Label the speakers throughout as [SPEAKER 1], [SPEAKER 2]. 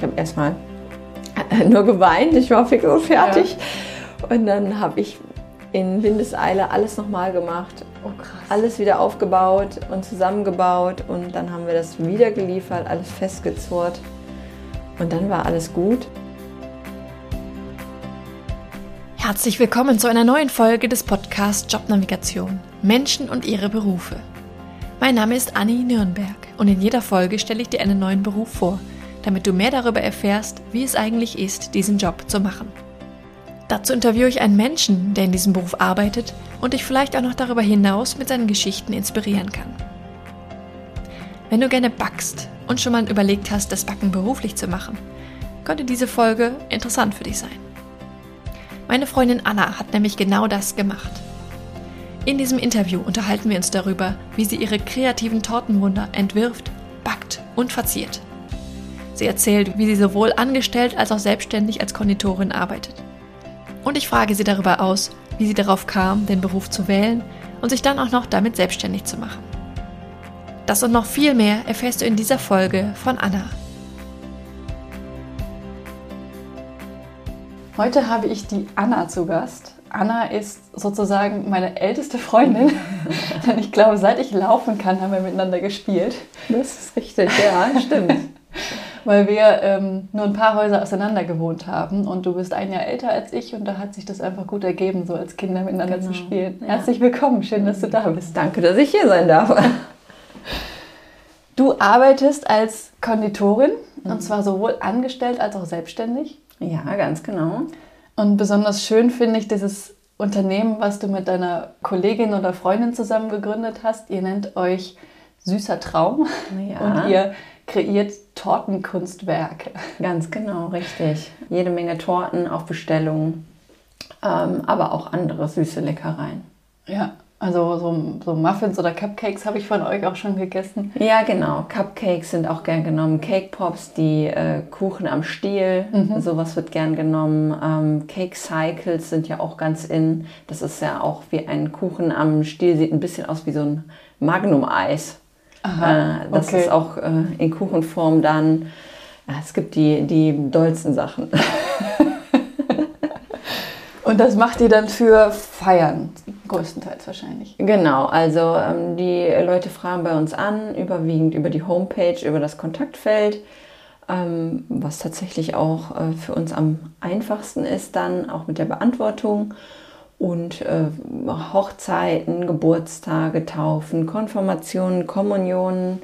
[SPEAKER 1] Ich habe erstmal nur geweint, ich war fix und fertig. Ja. Und dann habe ich in Windeseile alles nochmal gemacht. Oh, alles wieder aufgebaut und zusammengebaut und dann haben wir das wieder geliefert, alles festgezurrt und dann war alles gut.
[SPEAKER 2] Herzlich willkommen zu einer neuen Folge des Podcasts Jobnavigation Menschen und ihre Berufe. Mein Name ist Anni Nürnberg und in jeder Folge stelle ich dir einen neuen Beruf vor, damit du mehr darüber erfährst, wie es eigentlich ist, diesen Job zu machen. Dazu interviewe ich einen Menschen, der in diesem Beruf arbeitet und dich vielleicht auch noch darüber hinaus mit seinen Geschichten inspirieren kann. Wenn du gerne backst und schon mal überlegt hast, das Backen beruflich zu machen, könnte diese Folge interessant für dich sein. Meine Freundin Anna hat nämlich genau das gemacht. In diesem Interview unterhalten wir uns darüber, wie sie ihre kreativen Tortenwunder entwirft, backt und verziert. Sie erzählt, wie sie sowohl angestellt als auch selbstständig als Konditorin arbeitet. Und ich frage sie darüber aus, wie sie darauf kam, den Beruf zu wählen und sich dann auch noch damit selbstständig zu machen. Das und noch viel mehr erfährst du in dieser Folge von Anna. Heute habe ich die Anna zu Gast. Anna ist sozusagen meine älteste Freundin. Denn ich glaube, seit ich laufen kann, haben wir miteinander gespielt.
[SPEAKER 1] Das ist richtig, ja, stimmt
[SPEAKER 2] weil wir ähm, nur ein paar Häuser auseinander gewohnt haben und du bist ein Jahr älter als ich und da hat sich das einfach gut ergeben, so als Kinder miteinander genau. zu spielen. Ja. Herzlich willkommen, schön, dass du da bist.
[SPEAKER 1] Danke, dass ich hier sein darf.
[SPEAKER 2] Du arbeitest als Konditorin mhm. und zwar sowohl angestellt als auch selbstständig.
[SPEAKER 1] Ja, ganz genau.
[SPEAKER 2] Und besonders schön finde ich dieses Unternehmen, was du mit deiner Kollegin oder Freundin zusammen gegründet hast. Ihr nennt euch Süßer Traum ja. und ihr kreiert Tortenkunstwerke.
[SPEAKER 1] Ganz genau, richtig. Jede Menge Torten auf Bestellung, ähm, aber auch andere süße Leckereien.
[SPEAKER 2] Ja, also so, so Muffins oder Cupcakes habe ich von euch auch schon gegessen.
[SPEAKER 1] Ja, genau. Cupcakes sind auch gern genommen. Cake Pops, die äh, Kuchen am Stiel, mhm. sowas wird gern genommen. Ähm, Cake Cycles sind ja auch ganz in. Das ist ja auch wie ein Kuchen am Stiel, sieht ein bisschen aus wie so ein Magnum-Eis. Aha, äh, das okay. ist auch äh, in Kuchenform dann. Ja, es gibt die, die dollsten Sachen.
[SPEAKER 2] Und das macht ihr dann für Feiern, größtenteils wahrscheinlich.
[SPEAKER 1] Genau, also ähm, die Leute fragen bei uns an, überwiegend über die Homepage, über das Kontaktfeld, ähm, was tatsächlich auch äh, für uns am einfachsten ist, dann auch mit der Beantwortung und äh, Hochzeiten, Geburtstage, Taufen, Konfirmationen, Kommunionen,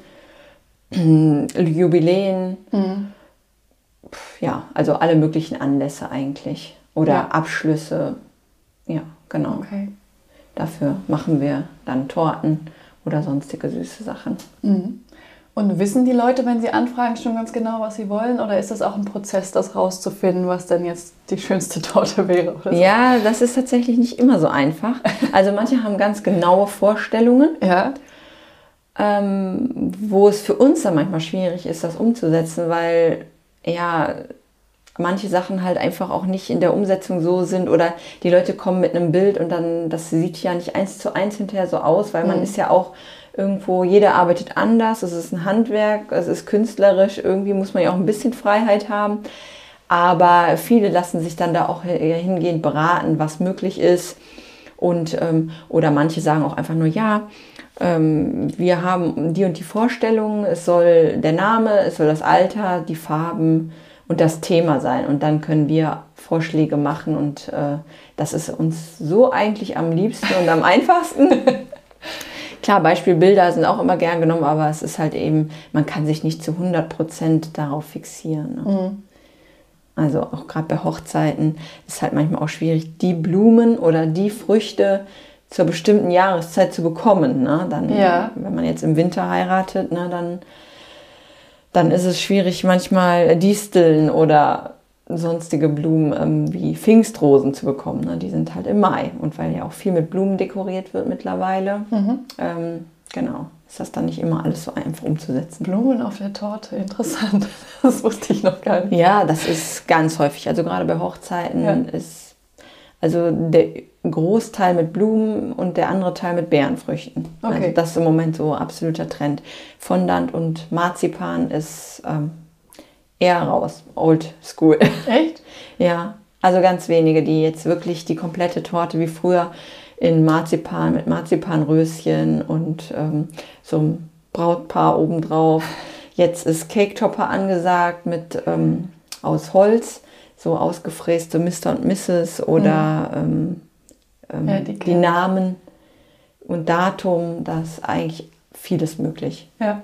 [SPEAKER 1] Jubiläen. Mhm. Ja, also alle möglichen Anlässe eigentlich. Oder ja. Abschlüsse. Ja, genau. Okay. Dafür machen wir dann Torten oder sonstige süße Sachen.
[SPEAKER 2] Mhm. Und wissen die Leute, wenn sie anfragen, schon ganz genau, was sie wollen? Oder ist das auch ein Prozess, das rauszufinden, was denn jetzt die schönste Torte wäre?
[SPEAKER 1] So? Ja, das ist tatsächlich nicht immer so einfach. Also manche haben ganz genaue Vorstellungen, ja. ähm, wo es für uns dann manchmal schwierig ist, das umzusetzen, weil ja manche Sachen halt einfach auch nicht in der Umsetzung so sind oder die Leute kommen mit einem Bild und dann das sieht ja nicht eins zu eins hinterher so aus, weil man mhm. ist ja auch irgendwo, jeder arbeitet anders, es ist ein Handwerk, es ist künstlerisch, irgendwie muss man ja auch ein bisschen Freiheit haben. Aber viele lassen sich dann da auch hingehend beraten, was möglich ist. Und, ähm, oder manche sagen auch einfach nur, ja, ähm, wir haben die und die Vorstellungen, es soll der Name, es soll das Alter, die Farben und das Thema sein. Und dann können wir Vorschläge machen und äh, das ist uns so eigentlich am liebsten und am einfachsten. Klar, Beispielbilder sind auch immer gern genommen, aber es ist halt eben, man kann sich nicht zu 100 Prozent darauf fixieren. Ne? Mhm. Also auch gerade bei Hochzeiten ist halt manchmal auch schwierig, die Blumen oder die Früchte zur bestimmten Jahreszeit zu bekommen. Ne? Dann, ja. Wenn man jetzt im Winter heiratet, ne, dann, dann ist es schwierig, manchmal Disteln oder sonstige Blumen ähm, wie Pfingstrosen zu bekommen. Ne? Die sind halt im Mai. Und weil ja auch viel mit Blumen dekoriert wird mittlerweile, mhm. ähm, genau, ist das dann nicht immer alles so einfach umzusetzen.
[SPEAKER 2] Blumen auf der Torte, interessant. Das wusste ich noch gar nicht.
[SPEAKER 1] Ja, das ist ganz häufig. Also gerade bei Hochzeiten ja. ist also der Großteil mit Blumen und der andere Teil mit Beerenfrüchten. Okay. Also das ist im Moment so absoluter Trend. Fondant und Marzipan ist ähm, eher raus. Old School.
[SPEAKER 2] Echt?
[SPEAKER 1] ja. Also ganz wenige, die jetzt wirklich die komplette Torte wie früher in Marzipan mit Marzipanröschen und ähm, so ein Brautpaar obendrauf. Jetzt ist Cake Topper angesagt mit ähm, aus Holz, so ausgefräste Mr. und Mrs. oder mhm. ähm, ja, die, die Namen und Datum, da ist eigentlich vieles möglich.
[SPEAKER 2] Ja.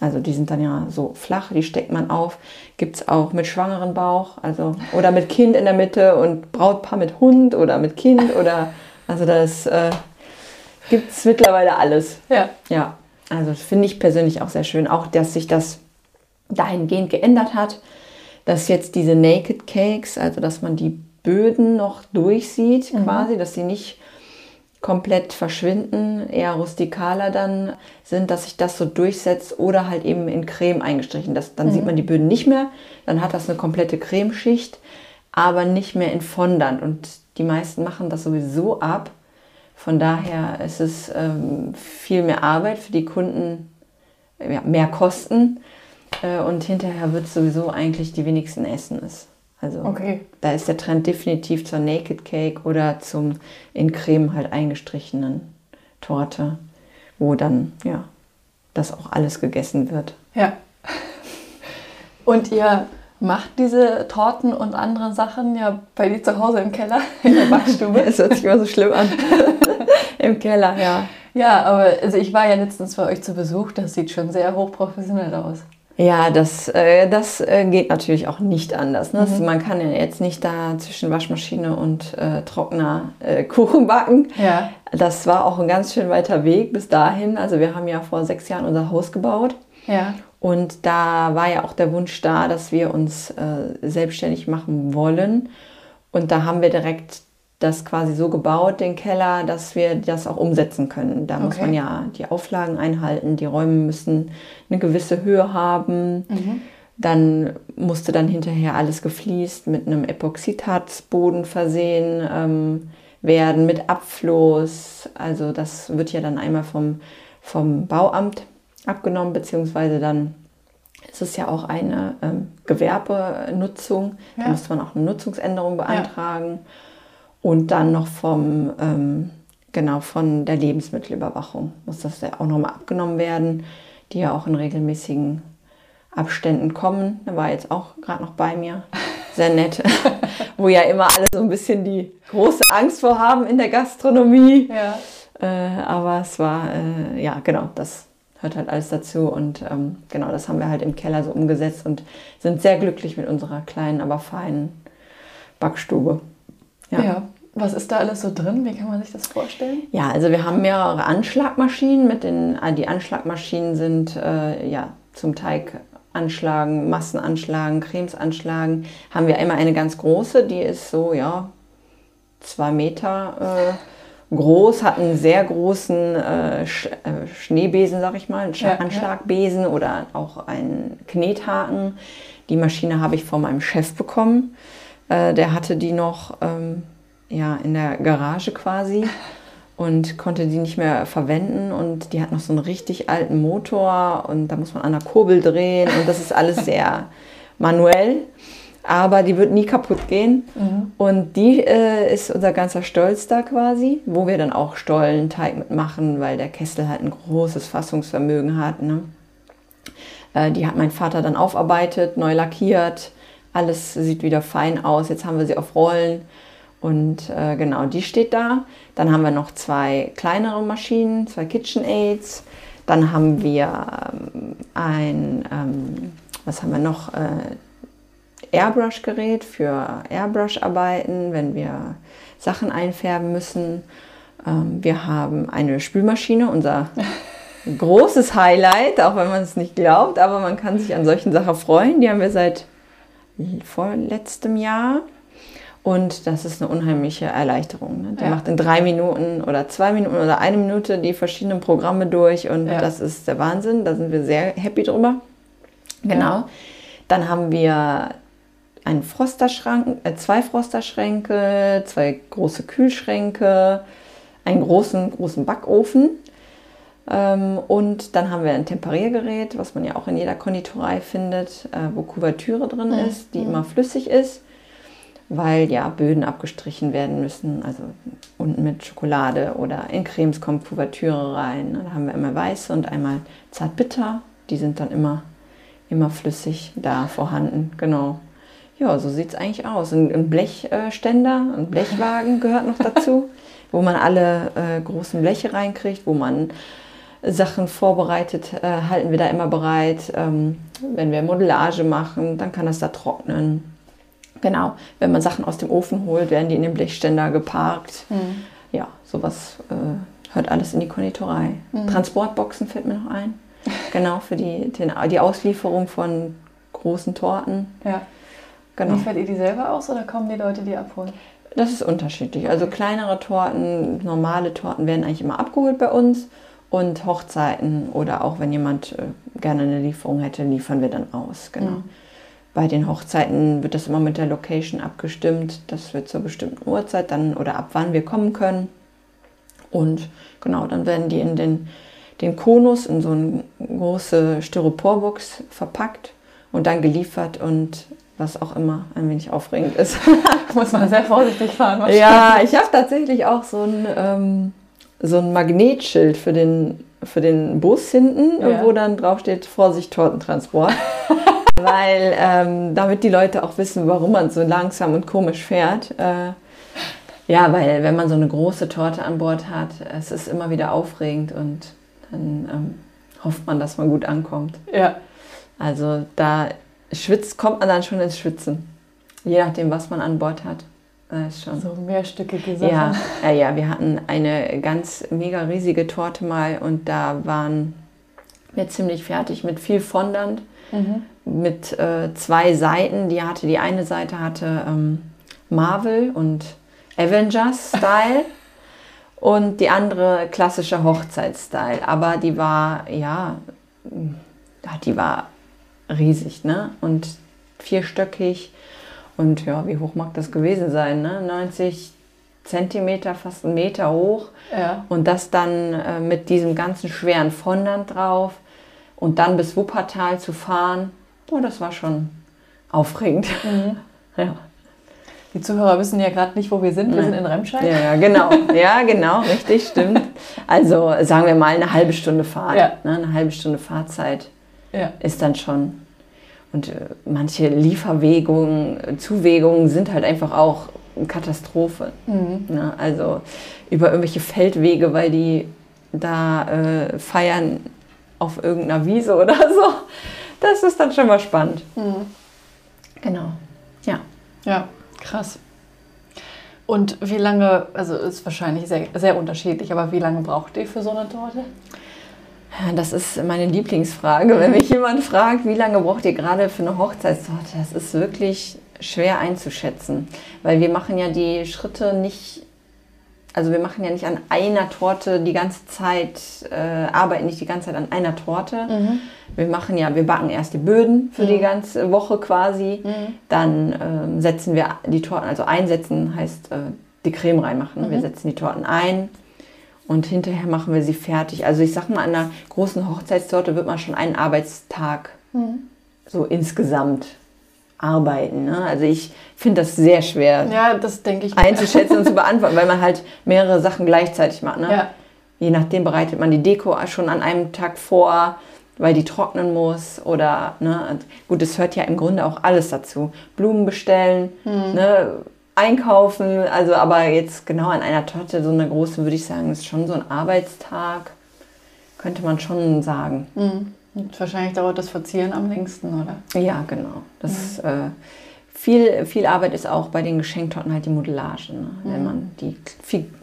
[SPEAKER 1] Also die sind dann ja so flach, die steckt man auf. Gibt es auch mit schwangeren Bauch, also oder mit Kind in der Mitte und Brautpaar mit Hund oder mit Kind oder also das äh, gibt es mittlerweile alles.
[SPEAKER 2] Ja.
[SPEAKER 1] Ja. Also finde ich persönlich auch sehr schön. Auch, dass sich das dahingehend geändert hat, dass jetzt diese Naked Cakes, also dass man die Böden noch durchsieht mhm. quasi, dass sie nicht komplett verschwinden, eher rustikaler dann sind, dass sich das so durchsetzt oder halt eben in Creme eingestrichen. Das, dann mhm. sieht man die Böden nicht mehr, dann hat das eine komplette Cremeschicht, aber nicht mehr in Fondant. Und die meisten machen das sowieso ab. Von daher ist es ähm, viel mehr Arbeit für die Kunden, ja, mehr Kosten äh, und hinterher wird sowieso eigentlich die wenigsten essen es. Also
[SPEAKER 2] okay.
[SPEAKER 1] da ist der Trend definitiv zur Naked Cake oder zum in Creme halt eingestrichenen Torte, wo dann ja das auch alles gegessen wird.
[SPEAKER 2] Ja. Und ihr macht diese Torten und andere Sachen ja bei dir zu Hause im Keller, in der Backstube.
[SPEAKER 1] Es hört sich immer so schlimm an. Im Keller, ja.
[SPEAKER 2] Ja, aber also ich war ja letztens bei euch zu Besuch, das sieht schon sehr hochprofessionell aus.
[SPEAKER 1] Ja, das, äh, das äh, geht natürlich auch nicht anders. Ne? Mhm. Man kann ja jetzt nicht da zwischen Waschmaschine und äh, Trockner äh, Kuchen backen.
[SPEAKER 2] Ja.
[SPEAKER 1] Das war auch ein ganz schön weiter Weg bis dahin. Also wir haben ja vor sechs Jahren unser Haus gebaut.
[SPEAKER 2] Ja.
[SPEAKER 1] Und da war ja auch der Wunsch da, dass wir uns äh, selbstständig machen wollen. Und da haben wir direkt das quasi so gebaut, den Keller, dass wir das auch umsetzen können. Da okay. muss man ja die Auflagen einhalten, die Räume müssen eine gewisse Höhe haben. Mhm. Dann musste dann hinterher alles gefliest mit einem Epoxidharzboden versehen ähm, werden, mit Abfluss. Also das wird ja dann einmal vom, vom Bauamt abgenommen, beziehungsweise dann ist es ja auch eine ähm, Gewerbenutzung. Ja. Da muss man auch eine Nutzungsänderung beantragen. Ja und dann noch vom, ähm, genau, von der Lebensmittelüberwachung muss das ja auch nochmal abgenommen werden, die ja auch in regelmäßigen Abständen kommen. Da war jetzt auch gerade noch bei mir. Sehr nett. Wo ja immer alle so ein bisschen die große Angst vor haben in der Gastronomie.
[SPEAKER 2] Ja.
[SPEAKER 1] Äh, aber es war, äh, ja, genau, das hört halt alles dazu. Und ähm, genau, das haben wir halt im Keller so umgesetzt und sind sehr glücklich mit unserer kleinen, aber feinen Backstube.
[SPEAKER 2] Ja. ja. Was ist da alles so drin? Wie kann man sich das vorstellen?
[SPEAKER 1] Ja, also wir haben mehrere Anschlagmaschinen. Mit den, äh, die Anschlagmaschinen sind äh, ja, zum Teig anschlagen, Massen anschlagen, Cremes anschlagen. Haben wir einmal eine ganz große, die ist so, ja, zwei Meter äh, groß, hat einen sehr großen äh, Sch äh, Schneebesen, sag ich mal, einen ja, Anschlagbesen ja. oder auch einen Knethaken. Die Maschine habe ich von meinem Chef bekommen. Äh, der hatte die noch ähm, ja, in der Garage quasi und konnte die nicht mehr verwenden. Und die hat noch so einen richtig alten Motor und da muss man an der Kurbel drehen und das ist alles sehr manuell. Aber die wird nie kaputt gehen. Mhm. Und die äh, ist unser ganzer Stolz da quasi, wo wir dann auch Stollenteig mitmachen, weil der Kessel halt ein großes Fassungsvermögen hat. Ne? Äh, die hat mein Vater dann aufarbeitet, neu lackiert alles sieht wieder fein aus. Jetzt haben wir sie auf Rollen. Und äh, genau, die steht da. Dann haben wir noch zwei kleinere Maschinen, zwei KitchenAids. Dann haben wir ähm, ein, ähm, was haben wir noch? Äh, Airbrush-Gerät für Airbrush-Arbeiten, wenn wir Sachen einfärben müssen. Ähm, wir haben eine Spülmaschine, unser großes Highlight, auch wenn man es nicht glaubt, aber man kann sich an solchen Sachen freuen. Die haben wir seit vorletztem Jahr. Und das ist eine unheimliche Erleichterung. Ne? Der ja. macht in drei Minuten oder zwei Minuten oder eine Minute die verschiedenen Programme durch und ja. das ist der Wahnsinn. Da sind wir sehr happy drüber. Genau. Ja. Dann haben wir einen Frosterschrank, äh, zwei Frosterschränke, zwei große Kühlschränke, einen großen, großen Backofen. Ähm, und dann haben wir ein Temperiergerät, was man ja auch in jeder Konditorei findet, äh, wo Kuvertüre drin mhm. ist, die immer flüssig ist, weil ja Böden abgestrichen werden müssen. Also unten mit Schokolade oder in Cremes kommt Kuvertüre rein. Da haben wir einmal weiße und einmal zartbitter. Die sind dann immer, immer flüssig da vorhanden. Genau. Ja, so sieht es eigentlich aus. Ein, ein Blechständer, ein Blechwagen gehört noch dazu, wo man alle äh, großen Bleche reinkriegt, wo man Sachen vorbereitet, äh, halten wir da immer bereit. Ähm, wenn wir Modellage machen, dann kann das da trocknen. Genau, wenn man Sachen aus dem Ofen holt, werden die in den Blechständer geparkt. Mhm. Ja, sowas äh, hört alles in die Konditorei. Mhm. Transportboxen fällt mir noch ein. genau, für die, den, die Auslieferung von großen Torten.
[SPEAKER 2] Ja. Genau. Liefert ihr die selber aus oder kommen die Leute die abholen?
[SPEAKER 1] Das ist unterschiedlich. Also kleinere Torten, normale Torten werden eigentlich immer abgeholt bei uns. Und Hochzeiten oder auch wenn jemand äh, gerne eine Lieferung hätte, liefern wir dann aus. Genau. Mhm. Bei den Hochzeiten wird das immer mit der Location abgestimmt. Das wird zur bestimmten Uhrzeit dann oder ab wann wir kommen können. Und genau, dann werden die in den, den Konus in so eine große Styroporbox verpackt und dann geliefert und was auch immer ein wenig aufregend ist.
[SPEAKER 2] Muss man sehr vorsichtig fahren.
[SPEAKER 1] Ja, ich habe tatsächlich auch so ein, ähm, so ein Magnetschild für den, für den Bus hinten, ja. wo dann drauf steht Vorsicht Tortentransport. Weil ähm, damit die Leute auch wissen, warum man so langsam und komisch fährt. Äh, ja, weil wenn man so eine große Torte an Bord hat, es ist immer wieder aufregend und dann ähm, hofft man, dass man gut ankommt.
[SPEAKER 2] Ja.
[SPEAKER 1] Also da schwitzt, kommt man dann schon ins Schwitzen. Je nachdem, was man an Bord hat.
[SPEAKER 2] Das ist schon. So mehrstöckige Sachen.
[SPEAKER 1] Ja, ja, ja, wir hatten eine ganz mega riesige Torte mal und da waren wir ziemlich fertig mit viel Fondant, mhm. mit äh, zwei Seiten. Die hatte, die eine Seite hatte ähm, Marvel und Avengers-Style und die andere klassische Hochzeitsstyle. Aber die war, ja, die war riesig, ne? Und vierstöckig. Und ja, wie hoch mag das gewesen sein? Ne? 90 Zentimeter, fast einen Meter hoch.
[SPEAKER 2] Ja.
[SPEAKER 1] Und das dann äh, mit diesem ganzen schweren Fondant drauf. Und dann bis Wuppertal zu fahren, oh, das war schon aufregend. Mhm.
[SPEAKER 2] ja. Die Zuhörer wissen ja gerade nicht, wo wir sind. Wir sind in Remscheid.
[SPEAKER 1] Ja, ja, genau. Ja, genau, richtig, stimmt. Also sagen wir mal eine halbe Stunde Fahrt. Ja. Ne? Eine halbe Stunde Fahrzeit ja. ist dann schon. Und äh, manche Lieferwegungen, Zuwegungen sind halt einfach auch eine Katastrophe. Mhm. Ne? Also über irgendwelche Feldwege, weil die da äh, feiern auf irgendeiner Wiese oder so. Das ist dann schon mal spannend. Mhm. Genau. Ja.
[SPEAKER 2] Ja, krass. Und wie lange, also ist wahrscheinlich sehr, sehr unterschiedlich, aber wie lange braucht ihr für so eine Torte?
[SPEAKER 1] Das ist meine Lieblingsfrage. Wenn mich jemand fragt, wie lange braucht ihr gerade für eine Hochzeitstorte, das ist wirklich schwer einzuschätzen. Weil wir machen ja die Schritte nicht, also wir machen ja nicht an einer Torte die ganze Zeit, äh, arbeiten nicht die ganze Zeit an einer Torte. Mhm. Wir machen ja, wir backen erst die Böden für mhm. die ganze Woche quasi. Mhm. Dann äh, setzen wir die Torten, also einsetzen heißt äh, die Creme reinmachen. Wir mhm. setzen die Torten ein und hinterher machen wir sie fertig. Also ich sag mal, an einer großen Hochzeitstorte wird man schon einen Arbeitstag mhm. so insgesamt arbeiten. Ne? Also ich finde das sehr schwer
[SPEAKER 2] ja, das ich
[SPEAKER 1] einzuschätzen und zu beantworten, weil man halt mehrere Sachen gleichzeitig macht. Ne? Ja. Je nachdem bereitet man die Deko schon an einem Tag vor, weil die trocknen muss oder ne? gut, es hört ja im Grunde auch alles dazu. Blumen bestellen, mhm. ne? Einkaufen. Also, aber jetzt genau an einer Torte, so eine große, würde ich sagen, ist schon so ein Arbeitstag. Könnte man schon sagen.
[SPEAKER 2] Mhm. Und wahrscheinlich dauert das Verzieren am längsten, oder?
[SPEAKER 1] Ja, genau. Das, mhm. äh, viel, viel Arbeit ist auch bei den Geschenktorten halt die Modellage. Ne? Mhm. Wenn man die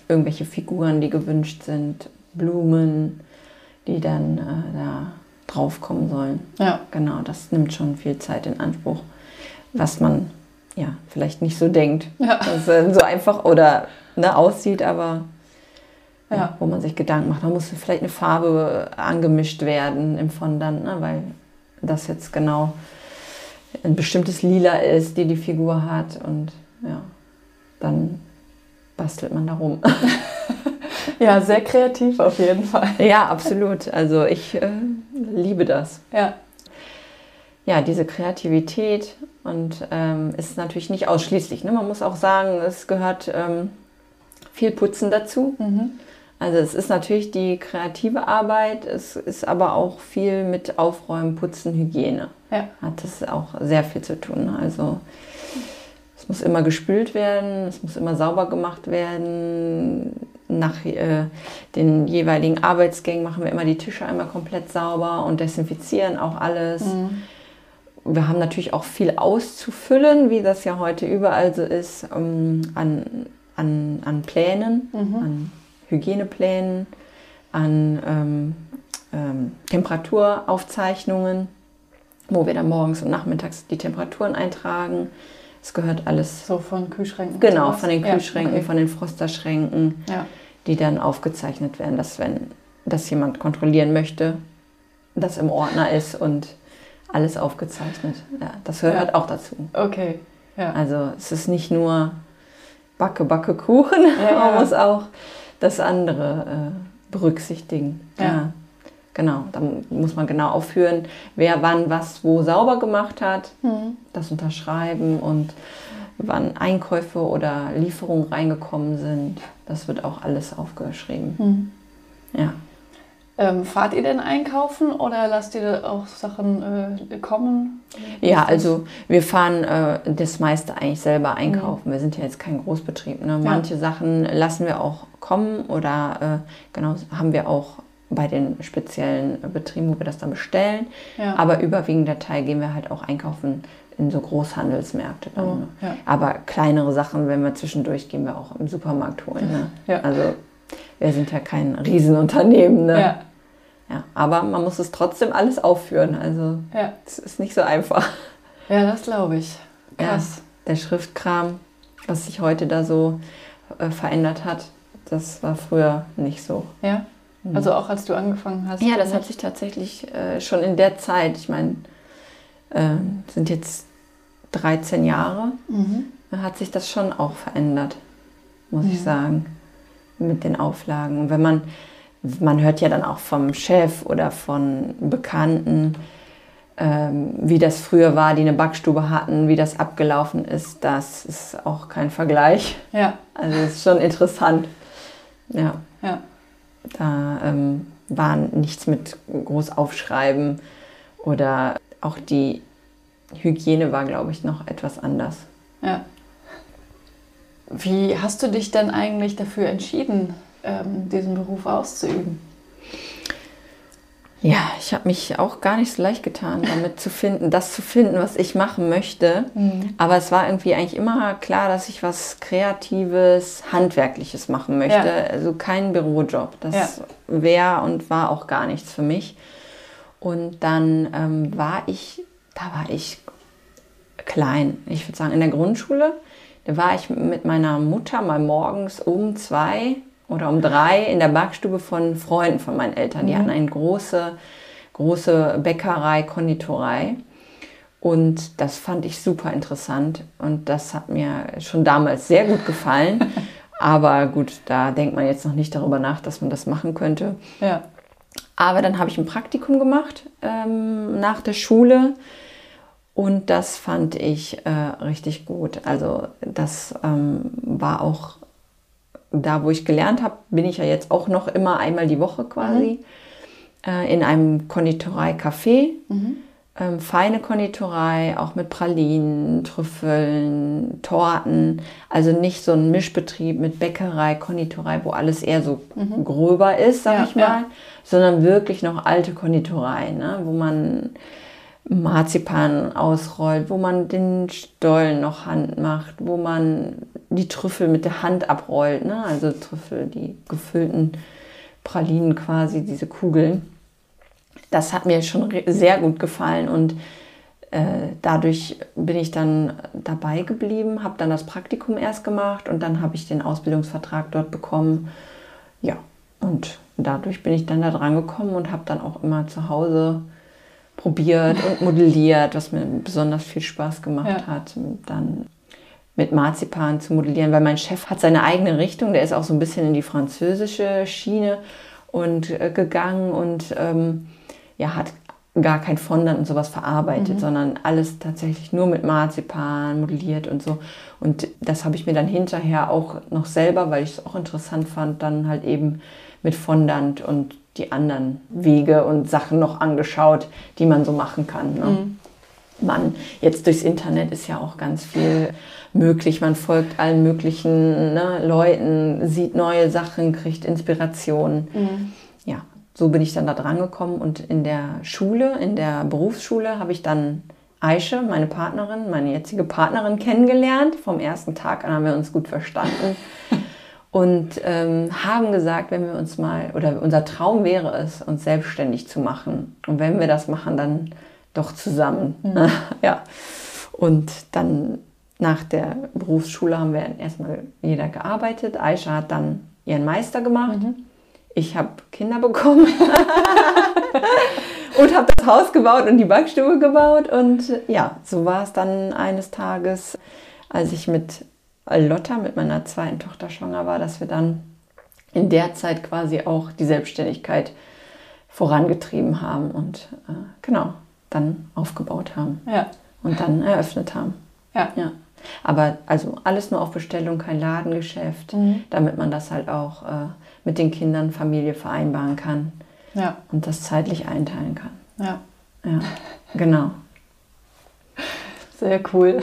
[SPEAKER 1] irgendwelche Figuren, die gewünscht sind, Blumen, die dann äh, da draufkommen sollen.
[SPEAKER 2] Ja.
[SPEAKER 1] Genau, das nimmt schon viel Zeit in Anspruch, was man ja, vielleicht nicht so denkt. Ja. Dass es so einfach oder ne, aussieht, aber ja. Ja, wo man sich Gedanken macht. Da muss vielleicht eine Farbe angemischt werden im Fondant, ne, weil das jetzt genau ein bestimmtes Lila ist, die die Figur hat. Und ja, dann bastelt man darum.
[SPEAKER 2] Ja, sehr kreativ auf jeden Fall.
[SPEAKER 1] Ja, absolut. Also ich äh, liebe das.
[SPEAKER 2] Ja.
[SPEAKER 1] Ja, diese Kreativität und ähm, ist natürlich nicht ausschließlich. Ne? Man muss auch sagen, es gehört ähm, viel Putzen dazu.
[SPEAKER 2] Mhm.
[SPEAKER 1] Also es ist natürlich die kreative Arbeit, es ist aber auch viel mit Aufräumen, Putzen, Hygiene.
[SPEAKER 2] Ja.
[SPEAKER 1] Hat das auch sehr viel zu tun. Also es muss immer gespült werden, es muss immer sauber gemacht werden. Nach äh, den jeweiligen Arbeitsgängen machen wir immer die Tische einmal komplett sauber und desinfizieren auch alles.
[SPEAKER 2] Mhm.
[SPEAKER 1] Wir haben natürlich auch viel auszufüllen, wie das ja heute überall so ist, um, an, an, an Plänen,
[SPEAKER 2] Mhm.
[SPEAKER 1] an Hygieneplänen, an ähm, ähm, Temperaturaufzeichnungen, wo wir dann morgens und nachmittags die Temperaturen eintragen. Es gehört alles
[SPEAKER 2] So von Kühlschränken.
[SPEAKER 1] genau von den
[SPEAKER 2] Ja,
[SPEAKER 1] Kühlschränken,
[SPEAKER 2] okay.
[SPEAKER 1] von den Frosterschränken,
[SPEAKER 2] Ja.
[SPEAKER 1] die dann aufgezeichnet werden, dass wenn das jemand kontrollieren möchte, das im Ordner ist und alles aufgezeichnet. Ja, das gehört
[SPEAKER 2] Ja.
[SPEAKER 1] auch dazu.
[SPEAKER 2] Okay. Ja.
[SPEAKER 1] Also es ist nicht nur Backe, Backe, Kuchen, man muss auch das andere äh, berücksichtigen.
[SPEAKER 2] Ja.
[SPEAKER 1] Genau, da muss man genau aufführen, wer wann was wo sauber gemacht hat,
[SPEAKER 2] Mhm.
[SPEAKER 1] das unterschreiben und wann Einkäufe oder Lieferungen reingekommen sind. Das wird auch alles aufgeschrieben.
[SPEAKER 2] Mhm.
[SPEAKER 1] Ja.
[SPEAKER 2] Ähm, fahrt ihr denn einkaufen oder lasst ihr auch Sachen äh, kommen?
[SPEAKER 1] Ja, also wir fahren äh, das meiste eigentlich selber einkaufen. Wir sind ja jetzt kein Großbetrieb. Ne? Manche Sachen lassen wir auch kommen oder äh, genau haben wir auch bei den speziellen Betrieben, wo wir das dann bestellen.
[SPEAKER 2] Ja.
[SPEAKER 1] Aber überwiegend der Teil gehen wir halt auch einkaufen in so Großhandelsmärkte. Dann,
[SPEAKER 2] Oh,
[SPEAKER 1] ne?
[SPEAKER 2] ja.
[SPEAKER 1] Aber kleinere Sachen, wenn wir zwischendurch, gehen wir auch im Supermarkt holen. Ne?
[SPEAKER 2] Ja.
[SPEAKER 1] Also wir sind ja kein Riesenunternehmen. Ne?
[SPEAKER 2] Ja.
[SPEAKER 1] Ja, aber man muss es trotzdem alles aufführen. Also
[SPEAKER 2] Ja.
[SPEAKER 1] es ist nicht so einfach.
[SPEAKER 2] ja, das glaube ich.
[SPEAKER 1] Ja,
[SPEAKER 2] Krass.
[SPEAKER 1] der Schriftkram, was sich heute da so äh, verändert hat, das war früher nicht so.
[SPEAKER 2] Ja. Also auch als du angefangen hast.
[SPEAKER 1] Ja, das hat sich tatsächlich äh, schon in der Zeit, ich meine, äh, sind jetzt 13 Jahre,
[SPEAKER 2] Mhm.
[SPEAKER 1] hat sich das schon auch verändert, muss ich
[SPEAKER 2] Ja.
[SPEAKER 1] sagen, mit den Auflagen. Und wenn man, man hört ja dann auch vom Chef oder von Bekannten, ähm, wie das früher war, die eine Backstube hatten, wie das abgelaufen ist, das ist auch kein Vergleich.
[SPEAKER 2] Ja.
[SPEAKER 1] Also es ist schon interessant. Ja,
[SPEAKER 2] Ja.
[SPEAKER 1] da ähm, war nichts mit groß aufschreiben oder auch die Hygiene war, glaube ich, noch etwas anders.
[SPEAKER 2] Ja. Wie hast du dich denn eigentlich dafür entschieden, ähm, diesen Beruf auszuüben?
[SPEAKER 1] Ja, ich habe mich auch gar nicht so leicht getan, damit zu finden, das zu finden, was ich machen möchte. Aber es war irgendwie eigentlich immer klar, dass ich was Kreatives, Handwerkliches machen möchte.
[SPEAKER 2] Ja.
[SPEAKER 1] Also kein Bürojob. Das
[SPEAKER 2] Ja.
[SPEAKER 1] wäre und war auch gar nichts für mich. Und dann ähm, war ich, da war ich klein. Ich würde sagen, in der Grundschule. Da war ich mit meiner Mutter mal morgens um zwei oder um drei in der Backstube von Freunden von meinen Eltern. Die hatten eine große, große Bäckerei, Konditorei. Und das fand ich super interessant. Und das hat mir schon damals sehr gut gefallen. Aber gut, da denkt man jetzt noch nicht darüber nach, dass man das machen könnte.
[SPEAKER 2] Ja.
[SPEAKER 1] Aber dann habe ich ein Praktikum gemacht ähm, nach der Schule und das fand ich äh, richtig gut. Also das ähm, war auch da, wo ich gelernt habe, bin ich ja jetzt auch noch immer einmal die Woche quasi äh, in einem Konditorei-Café. Ähm, feine Konditorei, auch mit Pralinen, Trüffeln, Torten. Also nicht so ein Mischbetrieb mit Bäckerei, Konditorei, wo alles eher so gröber ist, sag
[SPEAKER 2] Ja,
[SPEAKER 1] ich mal,
[SPEAKER 2] ja.
[SPEAKER 1] sondern wirklich noch alte Konditorei, ne? wo man Marzipan ausrollt, wo man den Stollen noch Hand macht, wo man die Trüffel mit der Hand abrollt, ne? also Trüffel, die gefüllten Pralinen quasi, diese Kugeln. Das hat mir schon sehr gut gefallen und äh, dadurch bin ich dann dabei geblieben, habe dann das Praktikum erst gemacht und dann habe ich den Ausbildungsvertrag dort bekommen. Ja, und dadurch bin ich dann da dran gekommen und habe dann auch immer zu Hause probiert und modelliert, was mir besonders viel Spaß gemacht
[SPEAKER 2] Ja.
[SPEAKER 1] hat. Und dann mit Marzipan zu modellieren, weil mein Chef hat seine eigene Richtung, der ist auch so ein bisschen in die französische Schiene und äh, gegangen und ähm, ja, hat gar kein Fondant und sowas verarbeitet, mhm. sondern alles tatsächlich nur mit Marzipan modelliert und so. Und das habe ich mir dann hinterher auch noch selber, weil ich es auch interessant fand, dann halt eben mit Fondant und die anderen Wege und Sachen noch angeschaut, die man so machen kann. Ne? Mhm. Man, jetzt durchs Internet ist ja auch ganz viel möglich. Man folgt allen möglichen ne, Leuten, sieht neue Sachen, kriegt Inspiration. Mhm. Ja, so bin ich dann da dran gekommen und in der Schule, in der Berufsschule, habe ich dann Aische, meine Partnerin, meine jetzige Partnerin kennengelernt. Vom ersten Tag an haben wir uns gut verstanden und ähm, haben gesagt, wenn wir uns mal, oder unser Traum wäre es, uns selbstständig zu machen. Und wenn wir das machen, dann doch zusammen. Mhm. ja. Und dann nach der Berufsschule haben wir erstmal jeder gearbeitet. Aisha hat dann ihren Meister gemacht. Mhm. Ich habe Kinder bekommen und habe das Haus gebaut und die Backstube gebaut. Und ja, so war es dann eines Tages, als ich mit Lotta, mit meiner zweiten Tochter schwanger war, dass wir dann in der Zeit quasi auch die Selbstständigkeit vorangetrieben haben und äh, genau dann aufgebaut haben ja. und dann eröffnet haben. Ja. ja. Aber also alles nur auf Bestellung, kein Ladengeschäft, mhm. damit man das halt auch äh, mit den Kindern, Familie vereinbaren kann ja. und das zeitlich einteilen kann. Ja. Ja, genau.
[SPEAKER 2] Sehr cool.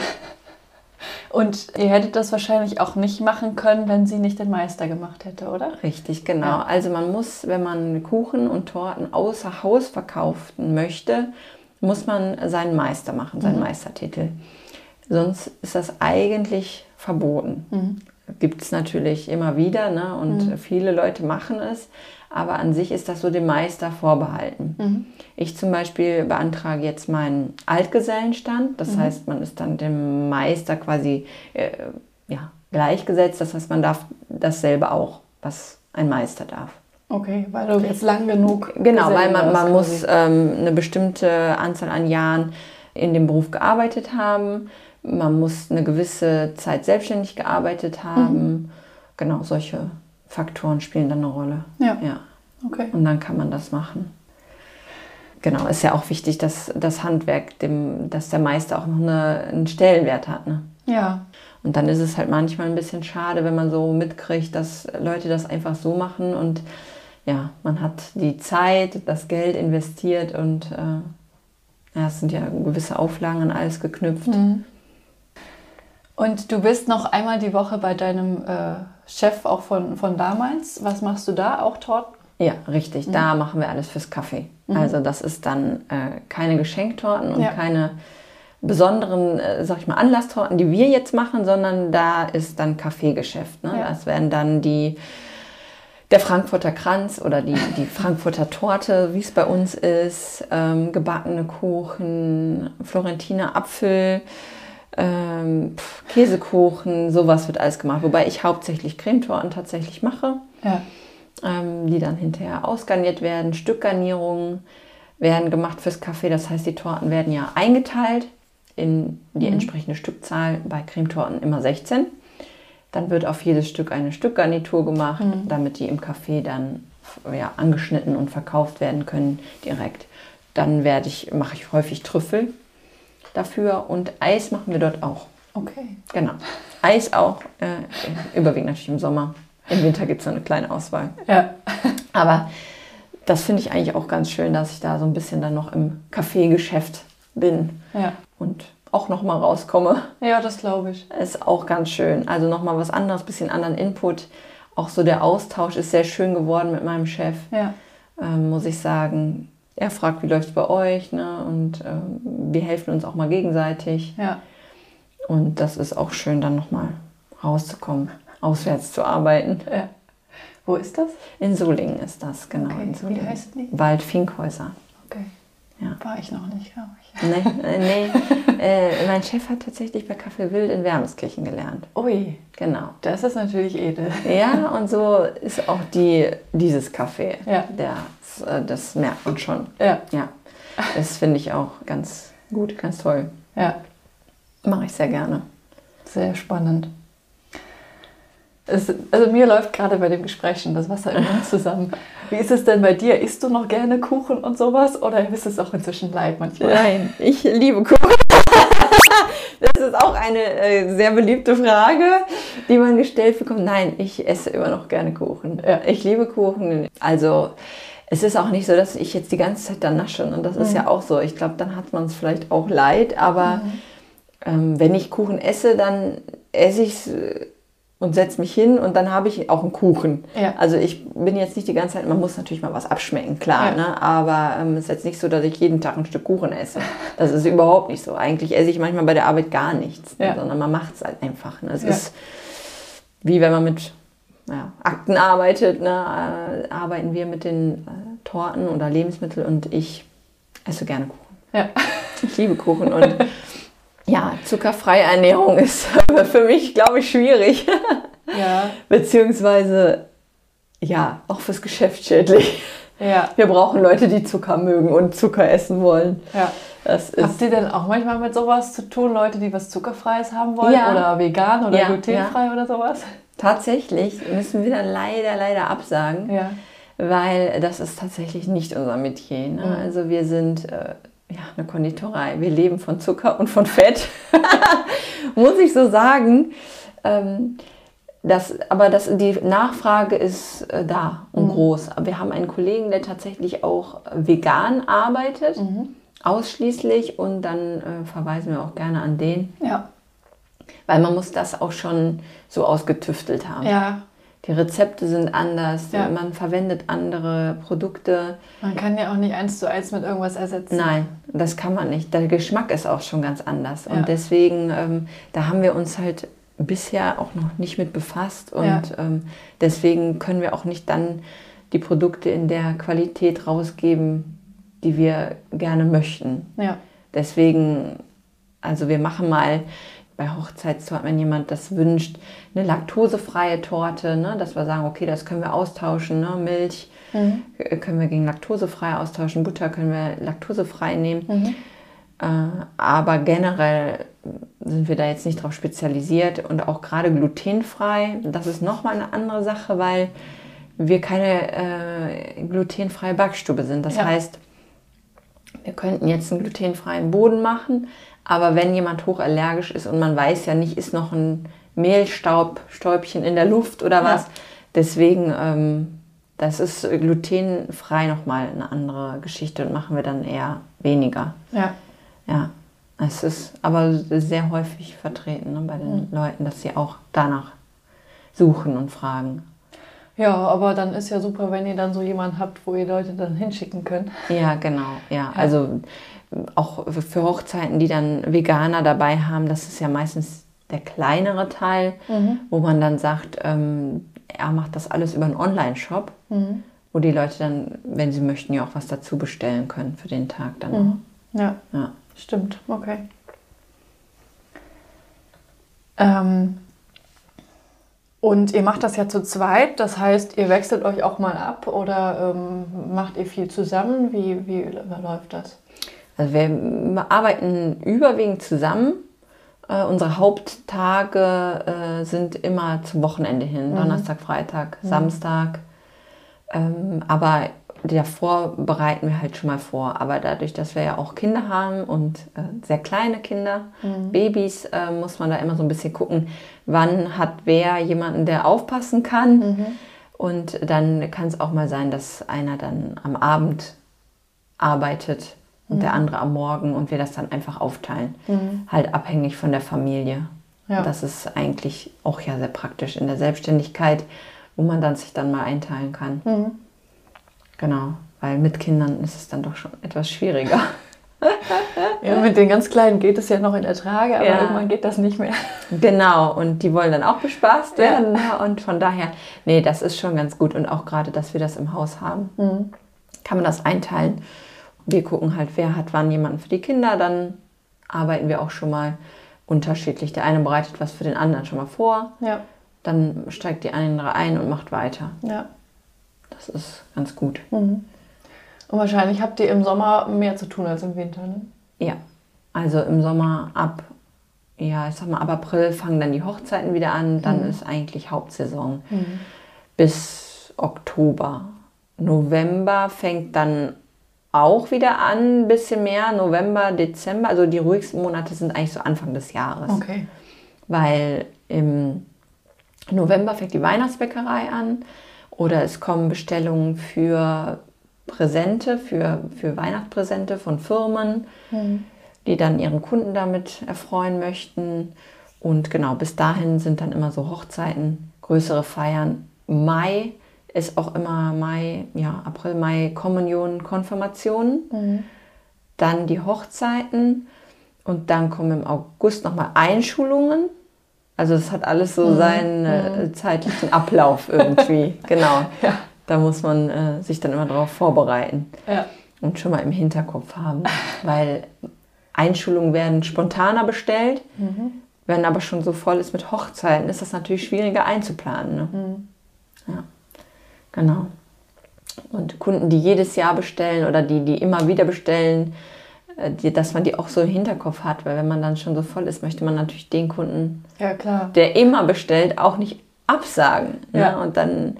[SPEAKER 2] Und ihr hättet das wahrscheinlich auch nicht machen können, wenn sie nicht den Meister gemacht hätte, oder?
[SPEAKER 1] Richtig, genau. Ja. Also man muss, wenn man Kuchen und Torten außer Haus verkaufen möchte, muss man seinen Meister machen, seinen mhm. Meistertitel. Sonst ist das eigentlich verboten. Mhm gibt es natürlich immer wieder ne? und mhm. viele Leute machen es, aber an sich ist das so dem Meister vorbehalten. Mhm. Ich zum Beispiel beantrage jetzt meinen Altgesellenstand, das mhm. heißt, man ist dann dem Meister quasi äh, ja, gleichgesetzt, das heißt, man darf dasselbe auch, was ein Meister darf.
[SPEAKER 2] Okay, weil du jetzt lang genug.
[SPEAKER 1] Genau, weil man, man muss ähm, eine bestimmte Anzahl an Jahren in dem Beruf gearbeitet haben man muss eine gewisse Zeit selbstständig gearbeitet haben. Mhm. Genau, solche Faktoren spielen dann eine Rolle. Ja. ja. Okay. Und dann kann man das machen. Genau, ist ja auch wichtig, dass das Handwerk, dem, dass der Meister auch noch eine, einen Stellenwert hat. Ne? Ja. Und dann ist es halt manchmal ein bisschen schade, wenn man so mitkriegt, dass Leute das einfach so machen und ja, man hat die Zeit, das Geld investiert und äh, ja, es sind ja gewisse Auflagen an alles geknüpft. Mhm.
[SPEAKER 2] Und du bist noch einmal die Woche bei deinem äh, Chef auch von, von damals. Was machst du da? Auch Torten?
[SPEAKER 1] Ja, richtig. Mhm. Da machen wir alles fürs Kaffee. Mhm. Also das ist dann äh, keine Geschenktorten und ja. keine besonderen, äh, sag ich mal, Anlasstorten, die wir jetzt machen, sondern da ist dann Kaffeegeschäft. Ne? Ja. Das werden dann die der Frankfurter Kranz oder die, die Frankfurter Torte, wie es bei uns ist, ähm, gebackene Kuchen, Florentiner Apfel, ähm, Käsekuchen, sowas wird alles gemacht. Wobei ich hauptsächlich Cremetorten tatsächlich mache, ja. ähm, die dann hinterher ausgarniert werden. Stückgarnierungen werden gemacht fürs Kaffee. Das heißt, die Torten werden ja eingeteilt in die mhm. entsprechende Stückzahl. Bei Cremetorten immer 16. Dann wird auf jedes Stück eine Stückgarnitur gemacht, mhm. damit die im Kaffee dann ja, angeschnitten und verkauft werden können direkt. Dann werde ich, mache ich häufig Trüffel dafür und Eis machen wir dort auch. Okay. Genau. Eis auch, äh, überwiegend natürlich im Sommer. Im Winter gibt es eine kleine Auswahl. Ja. Aber das finde ich eigentlich auch ganz schön, dass ich da so ein bisschen dann noch im Kaffeegeschäft bin. Ja. Und auch noch mal rauskomme.
[SPEAKER 2] Ja, das glaube ich.
[SPEAKER 1] Ist auch ganz schön. Also noch mal was anderes, bisschen anderen Input. Auch so der Austausch ist sehr schön geworden mit meinem Chef. Ja. Ähm, muss ich sagen er fragt, wie läuft es bei euch, ne? Und äh, wir helfen uns auch mal gegenseitig. Ja. Und das ist auch schön, dann nochmal rauszukommen, auswärts zu arbeiten. Ja.
[SPEAKER 2] Wo ist das?
[SPEAKER 1] In Solingen ist das, genau. Okay. In Solingen. Wie heißt die? Wald Finkhäuser. Okay.
[SPEAKER 2] Ja. War ich noch nicht, glaube ich.
[SPEAKER 1] Nee, äh, nee. äh, mein Chef hat tatsächlich bei Kaffee Wild in Wermeskirchen gelernt.
[SPEAKER 2] Ui. Genau. Das ist natürlich edel.
[SPEAKER 1] Ja, und so ist auch die, dieses Kaffee. Ja. Der, äh, das merkt man schon. Ja. Ja. Das finde ich auch ganz gut, ganz toll. Ja. Mache ich sehr gerne.
[SPEAKER 2] Sehr spannend. Es, also mir läuft gerade bei dem Gespräch schon das Wasser im Mund zusammen. Wie ist es denn bei dir? Isst du noch gerne Kuchen und sowas oder ist es auch inzwischen leid manchmal?
[SPEAKER 1] Nein, ich liebe Kuchen. Das ist auch eine äh, sehr beliebte Frage, die man gestellt bekommt. Nein, ich esse immer noch gerne Kuchen. Ja, ich liebe Kuchen. Also es ist auch nicht so, dass ich jetzt die ganze Zeit da nasche. Und das ist mhm. ja auch so. Ich glaube, dann hat man es vielleicht auch leid. Aber mhm. ähm, wenn ich Kuchen esse, dann esse ich es äh, und setze mich hin und dann habe ich auch einen Kuchen. Ja. Also ich bin jetzt nicht die ganze Zeit, man muss natürlich mal was abschmecken, klar, ja. ne? aber ähm, es ist jetzt nicht so, dass ich jeden Tag ein Stück Kuchen esse. Das ist überhaupt nicht so. Eigentlich esse ich manchmal bei der Arbeit gar nichts, ja. sondern man macht es halt einfach. Ne? Es ist wie wenn man mit ja, Akten arbeitet, ne? Äh, arbeiten wir mit den äh, Torten oder Lebensmitteln und ich esse gerne Kuchen. Ich liebe Kuchen und ja, zuckerfreie Ernährung ist für mich, glaube ich, schwierig. Ja. Beziehungsweise, ja, auch fürs Geschäft schädlich. Ja. Wir brauchen Leute, die Zucker mögen und Zucker essen wollen. Ja.
[SPEAKER 2] Habt ihr denn auch manchmal mit sowas zu tun, Leute, die was Zuckerfreies haben wollen? Ja. Oder vegan oder ja, glutenfrei ja. oder sowas?
[SPEAKER 1] Tatsächlich müssen wir dann leider, leider absagen. Ja. Weil das ist tatsächlich nicht unser Metier. Ne? Mhm. Also wir sind äh, ja, eine Konditorei. Wir leben von Zucker und von Fett, muss ich so sagen. Ähm, das, aber das, die Nachfrage ist äh, da und mhm. groß. Wir haben einen Kollegen, der tatsächlich auch vegan arbeitet, mhm. ausschließlich. Und dann äh, verweisen wir auch gerne an den. Ja. Weil man muss das auch schon so ausgetüftelt haben. Ja. Die Rezepte sind anders, ja. man verwendet andere Produkte.
[SPEAKER 2] Man kann ja auch nicht eins zu eins mit irgendwas ersetzen.
[SPEAKER 1] Nein, das kann man nicht. Der Geschmack ist auch schon ganz anders. Ja. Und deswegen, ähm, da haben wir uns halt bisher auch noch nicht mit befasst. Und ja. ähm, deswegen können wir auch nicht dann die Produkte in der Qualität rausgeben, die wir gerne möchten. Ja. Deswegen, also wir machen mal bei Hochzeitstorten, wenn jemand das wünscht, eine laktosefreie Torte, ne, dass wir sagen, okay, das können wir austauschen, ne, Milch mhm. können wir gegen laktosefrei austauschen, Butter können wir laktosefrei nehmen. Mhm. Äh, aber generell sind wir da jetzt nicht drauf spezialisiert und auch gerade glutenfrei, das ist nochmal eine andere Sache, weil wir keine äh, glutenfreie Backstube sind. Das ja. heißt, wir könnten jetzt einen glutenfreien Boden machen, aber wenn jemand hochallergisch ist und man weiß ja nicht, ist noch ein Mehlstaubstäubchen in der Luft oder was, ja. deswegen, ähm, das ist glutenfrei nochmal eine andere Geschichte und machen wir dann eher weniger. Ja. Ja. Es ist aber sehr häufig vertreten ne, bei den mhm. Leuten, dass sie auch danach suchen und fragen.
[SPEAKER 2] Ja, aber dann ist ja super, wenn ihr dann so jemanden habt, wo ihr Leute dann hinschicken könnt.
[SPEAKER 1] Ja, genau. Ja, ja. also auch für Hochzeiten, die dann Veganer dabei haben, das ist ja meistens der kleinere Teil, mhm. wo man dann sagt, ähm, er macht das alles über einen Online-Shop, mhm. wo die Leute dann, wenn sie möchten, ja auch was dazu bestellen können für den Tag dann mhm.
[SPEAKER 2] Ja. ja, stimmt, okay. Ähm, und ihr macht das ja zu zweit, das heißt, ihr wechselt euch auch mal ab oder ähm, macht ihr viel zusammen? Wie, wie läuft das?
[SPEAKER 1] Also wir arbeiten überwiegend zusammen. Äh, unsere Haupttage äh, sind immer zum Wochenende hin. Mhm. Donnerstag, Freitag, mhm. Samstag. Ähm, aber davor bereiten wir halt schon mal vor. Aber dadurch, dass wir ja auch Kinder haben und äh, sehr kleine Kinder, mhm. Babys, äh, muss man da immer so ein bisschen gucken, wann hat wer jemanden, der aufpassen kann. Mhm. Und dann kann es auch mal sein, dass einer dann am Abend arbeitet und mhm. der andere am Morgen und wir das dann einfach aufteilen. Mhm. Halt abhängig von der Familie. Ja. Das ist eigentlich auch ja sehr praktisch in der Selbstständigkeit, wo man dann sich dann mal einteilen kann. Mhm. Genau, weil mit Kindern ist es dann doch schon etwas schwieriger.
[SPEAKER 2] ja, mit den ganz Kleinen geht es ja noch in Ertrage, aber ja. irgendwann geht das nicht mehr.
[SPEAKER 1] Genau, und die wollen dann auch bespaßt werden. Ja. Und von daher, nee, das ist schon ganz gut. Und auch gerade, dass wir das im Haus haben, mhm. kann man das einteilen wir gucken halt, wer hat wann jemanden für die Kinder, dann arbeiten wir auch schon mal unterschiedlich. Der eine bereitet was für den anderen schon mal vor, ja. dann steigt die andere ein und macht weiter. Ja. Das ist ganz gut. Mhm.
[SPEAKER 2] Und wahrscheinlich habt ihr im Sommer mehr zu tun als im Winter, ne?
[SPEAKER 1] Ja, also im Sommer ab ja, ich sag mal, ab April fangen dann die Hochzeiten wieder an, dann mhm. ist eigentlich Hauptsaison mhm. bis Oktober. November fängt dann auch wieder an, ein bisschen mehr, November, Dezember, also die ruhigsten Monate sind eigentlich so Anfang des Jahres.
[SPEAKER 2] Okay.
[SPEAKER 1] Weil im November fängt die Weihnachtsbäckerei an oder es kommen Bestellungen für Präsente, für, für Weihnachtspräsente von Firmen, mhm. die dann ihren Kunden damit erfreuen möchten. Und genau, bis dahin sind dann immer so Hochzeiten, größere Feiern. Mai ist auch immer Mai, ja, April, Mai Kommunion, Konfirmationen. Mhm. Dann die Hochzeiten und dann kommen im August nochmal Einschulungen. Also es hat alles so mhm. seinen äh, mhm. zeitlichen Ablauf irgendwie. genau. Ja. Da muss man äh, sich dann immer darauf vorbereiten ja. und schon mal im Hinterkopf haben. Weil Einschulungen werden spontaner bestellt. Mhm. Wenn aber schon so voll ist mit Hochzeiten, ist das natürlich schwieriger einzuplanen. Ne? Mhm. Ja, genau. Und Kunden, die jedes Jahr bestellen oder die, die immer wieder bestellen, äh, die, dass man die auch so im Hinterkopf hat, weil wenn man dann schon so voll ist, möchte man natürlich den Kunden,
[SPEAKER 2] ja,
[SPEAKER 1] der immer bestellt, auch nicht absagen. Ne? Ja. Ne? Und dann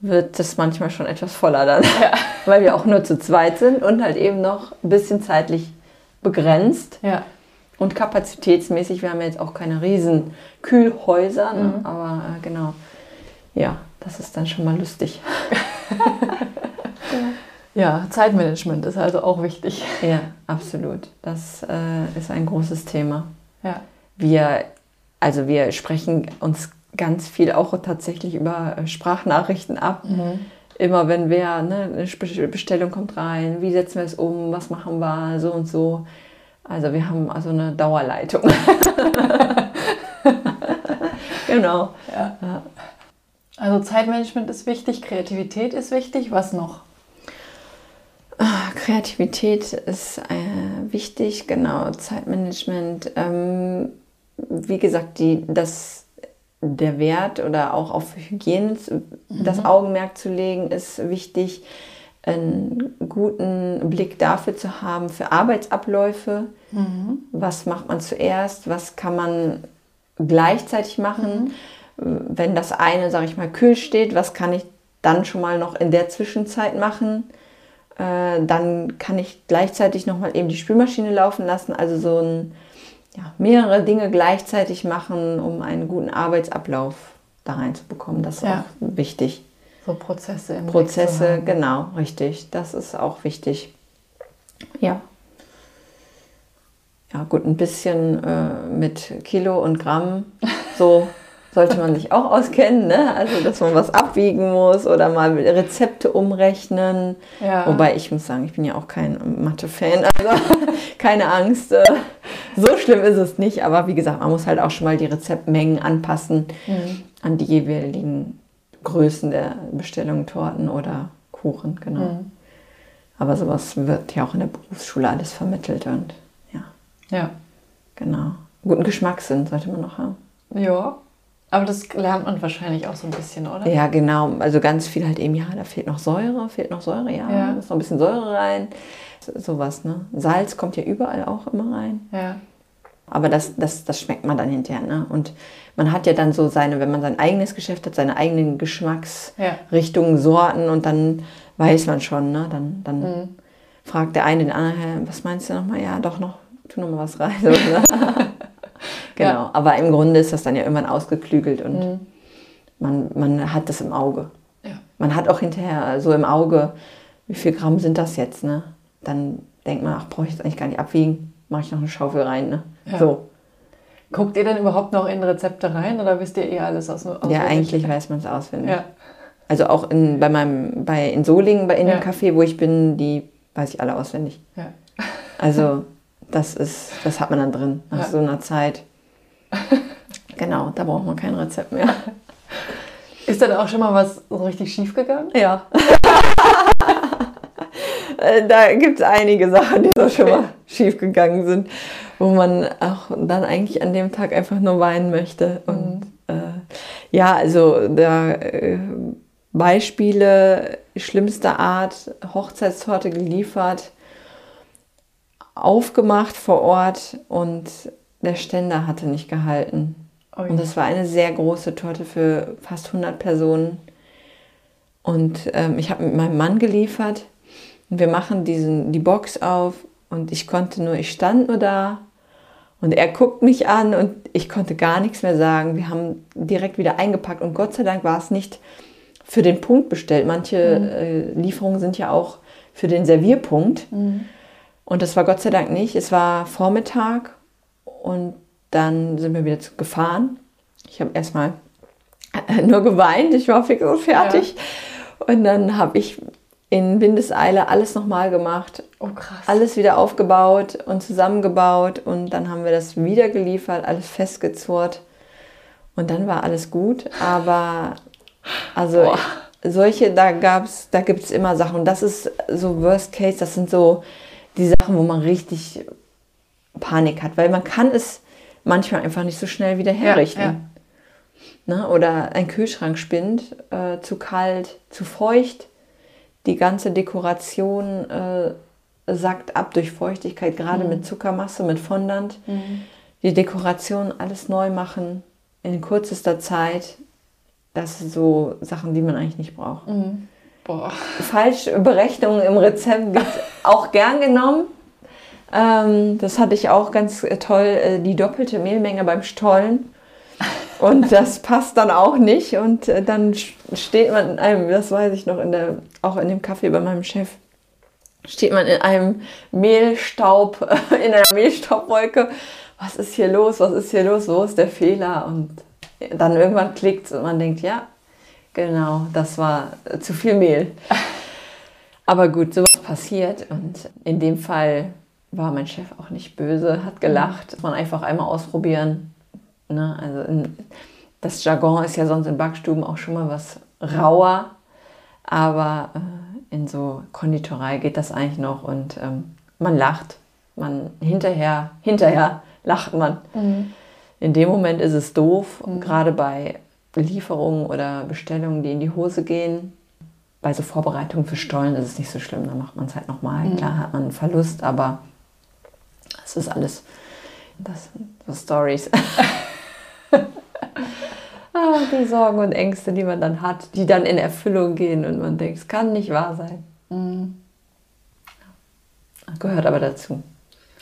[SPEAKER 1] wird das manchmal schon etwas voller dann, ja. weil wir auch nur zu zweit sind und halt eben noch ein bisschen zeitlich begrenzt.
[SPEAKER 2] Ja.
[SPEAKER 1] Und kapazitätsmäßig, wir haben jetzt auch keine riesen Kühlhäuser, ne? mhm. aber äh, genau, ja, das ist dann schon mal lustig.
[SPEAKER 2] ja, Zeitmanagement ist also auch wichtig.
[SPEAKER 1] Ja, absolut. Das äh, ist ein großes Thema.
[SPEAKER 2] Ja.
[SPEAKER 1] Wir, also wir sprechen uns ganz viel auch tatsächlich über äh, Sprachnachrichten ab. Mhm. Immer wenn wir, ne, eine Bestellung kommt rein, wie setzen wir es um, was machen wir, so und so. Also wir haben also eine Dauerleitung. genau.
[SPEAKER 2] Ja. Ja. Also Zeitmanagement ist wichtig, Kreativität ist wichtig. Was noch?
[SPEAKER 1] Ah, Kreativität ist äh, wichtig, genau. Zeitmanagement. Ähm, wie gesagt, die, das der Wert oder auch auf Hygiene mhm. das Augenmerk zu legen, ist wichtig. Einen guten Blick dafür zu haben, für Arbeitsabläufe. Mhm. Was macht man zuerst? Was kann man gleichzeitig machen? Mhm. Wenn das eine, sage ich mal, kühl steht, was kann ich dann schon mal noch in der Zwischenzeit machen? Äh, dann kann ich gleichzeitig noch mal eben die Spülmaschine laufen lassen. Also so ein ja, mehrere Dinge gleichzeitig machen, um einen guten Arbeitsablauf da reinzubekommen. Das ist ja. auch wichtig.
[SPEAKER 2] So Prozesse
[SPEAKER 1] im Prozesse, genau, richtig. Das ist auch wichtig. Ja. Ja, gut, ein bisschen äh, mit Kilo und Gramm, so sollte man sich auch auskennen, ne? Also, dass man was abwiegen muss oder mal Rezepte umrechnen. Ja. Wobei ich muss sagen, ich bin ja auch kein Mathe-Fan, also keine Angst. So schlimm ist es nicht, aber wie gesagt, man muss halt auch schon mal die Rezeptmengen anpassen mhm. an die jeweiligen Größen der Bestellung, Torten oder Kuchen, genau. Mhm. Aber sowas wird ja auch in der Berufsschule alles vermittelt und ja.
[SPEAKER 2] Ja.
[SPEAKER 1] Genau. Guten Geschmackssinn sollte man noch haben.
[SPEAKER 2] Ja, aber das lernt man wahrscheinlich auch so ein bisschen, oder?
[SPEAKER 1] Ja, genau. Also ganz viel halt eben, ja, da fehlt noch Säure, fehlt noch Säure, ja, ja. muss noch ein bisschen Säure rein. Sowas, ne? Salz kommt ja überall auch immer rein.
[SPEAKER 2] Ja.
[SPEAKER 1] Aber das, das, das schmeckt man dann hinterher, ne? Und man hat ja dann so seine, wenn man sein eigenes Geschäft hat, seine eigenen Geschmacksrichtungen, ja. Sorten und dann weiß man schon, ne? Dann, dann mhm. fragt der eine den anderen, was meinst du nochmal? Ja, doch noch, tu noch mal was rein. So, ne? Genau, aber im Grunde ist das dann ja irgendwann ausgeklügelt und mhm. man, man hat das im Auge.
[SPEAKER 2] Ja.
[SPEAKER 1] Man hat auch hinterher so im Auge, wie viel Gramm sind das jetzt, ne? Dann denkt man, ach, brauche ich jetzt eigentlich gar nicht abwiegen, mache ich noch eine Schaufel rein, ne?
[SPEAKER 2] Ja. So. Guckt ihr denn überhaupt noch in Rezepte rein oder wisst ihr eh alles aus,
[SPEAKER 1] aus Ja, eigentlich weiß man es auswendig. Ja. Also auch in, bei meinem, bei in Solingen, bei in dem Café, wo ich bin, die weiß ich alle auswendig. Also das ist, das hat man dann drin nach so einer Zeit. genau, da braucht man kein Rezept mehr.
[SPEAKER 2] Ist dann auch schon mal was so richtig schief gegangen?
[SPEAKER 1] Ja. Da gibt es einige Sachen, die so schon mal schief gegangen sind, wo man auch dann eigentlich an dem Tag einfach nur weinen möchte. Und mhm. äh, ja, also da äh, Beispiele schlimmster Art, Hochzeitstorte geliefert, aufgemacht vor Ort und der Ständer hatte nicht gehalten. Oh und das war eine sehr große Torte für fast 100 Personen. Und ähm, ich habe mit meinem Mann geliefert. Und wir machen diesen, die Box auf. Und ich konnte nur, ich stand nur da. Und er guckt mich an und ich konnte gar nichts mehr sagen. Wir haben direkt wieder eingepackt. Und Gott sei Dank war es nicht für den Punkt bestellt. Manche mhm. äh, Lieferungen sind ja auch für den Servierpunkt. Mhm. Und das war Gott sei Dank nicht. Es war Vormittag und dann sind wir wieder gefahren. Ich habe erstmal nur geweint. Ich war fix und fertig. Ja. Und dann habe ich in Windeseile alles nochmal gemacht.
[SPEAKER 2] Oh krass.
[SPEAKER 1] Alles wieder aufgebaut und zusammengebaut. Und dann haben wir das wieder geliefert, alles festgezurrt. Und dann war alles gut. Aber also Boah. solche, da gab's, da gibt es immer Sachen. Und das ist so Worst Case, das sind so die Sachen, wo man richtig Panik hat, weil man kann es manchmal einfach nicht so schnell wieder herrichten. Ja, ja. Ne? Oder ein Kühlschrank spinnt, äh, zu kalt, zu feucht. Die ganze Dekoration äh, sackt ab durch Feuchtigkeit, gerade mhm. mit Zuckermasse, mit Fondant. Mhm. Die Dekoration alles neu machen in kürzester Zeit. Das sind so Sachen, die man eigentlich nicht braucht. Mhm. Falsche Berechnungen im Rezept wird auch gern genommen. Ähm, das hatte ich auch ganz äh, toll, äh, die doppelte Mehlmenge beim Stollen. Und das passt dann auch nicht. Und äh, dann steht man in einem, das weiß ich noch, in der, auch in dem Kaffee bei meinem Chef, steht man in einem Mehlstaub, in einer Mehlstaubwolke. Was ist hier los? Was ist hier los? Wo ist der Fehler? Und dann irgendwann klickt es und man denkt, ja, genau, das war zu viel Mehl. Aber gut, sowas passiert und in dem Fall war mein Chef auch nicht böse, hat gelacht. Das man einfach einmal ausprobieren. Ne? Also in, das Jargon ist ja sonst in Backstuben auch schon mal was rauer, aber äh, in so Konditorei geht das eigentlich noch und ähm, man lacht. Man hinterher, hinterher lacht man. Mhm. In dem Moment ist es doof, mhm. gerade bei Lieferungen oder Bestellungen, die in die Hose gehen. Bei so Vorbereitungen für Stollen ist es nicht so schlimm, da macht man es halt nochmal. Mhm. Klar hat man einen Verlust, aber es ist alles, das sind so Stories. ah, die Sorgen und Ängste, die man dann hat, die dann in Erfüllung gehen und man denkt, es kann nicht wahr sein. Mhm. Gehört aber dazu.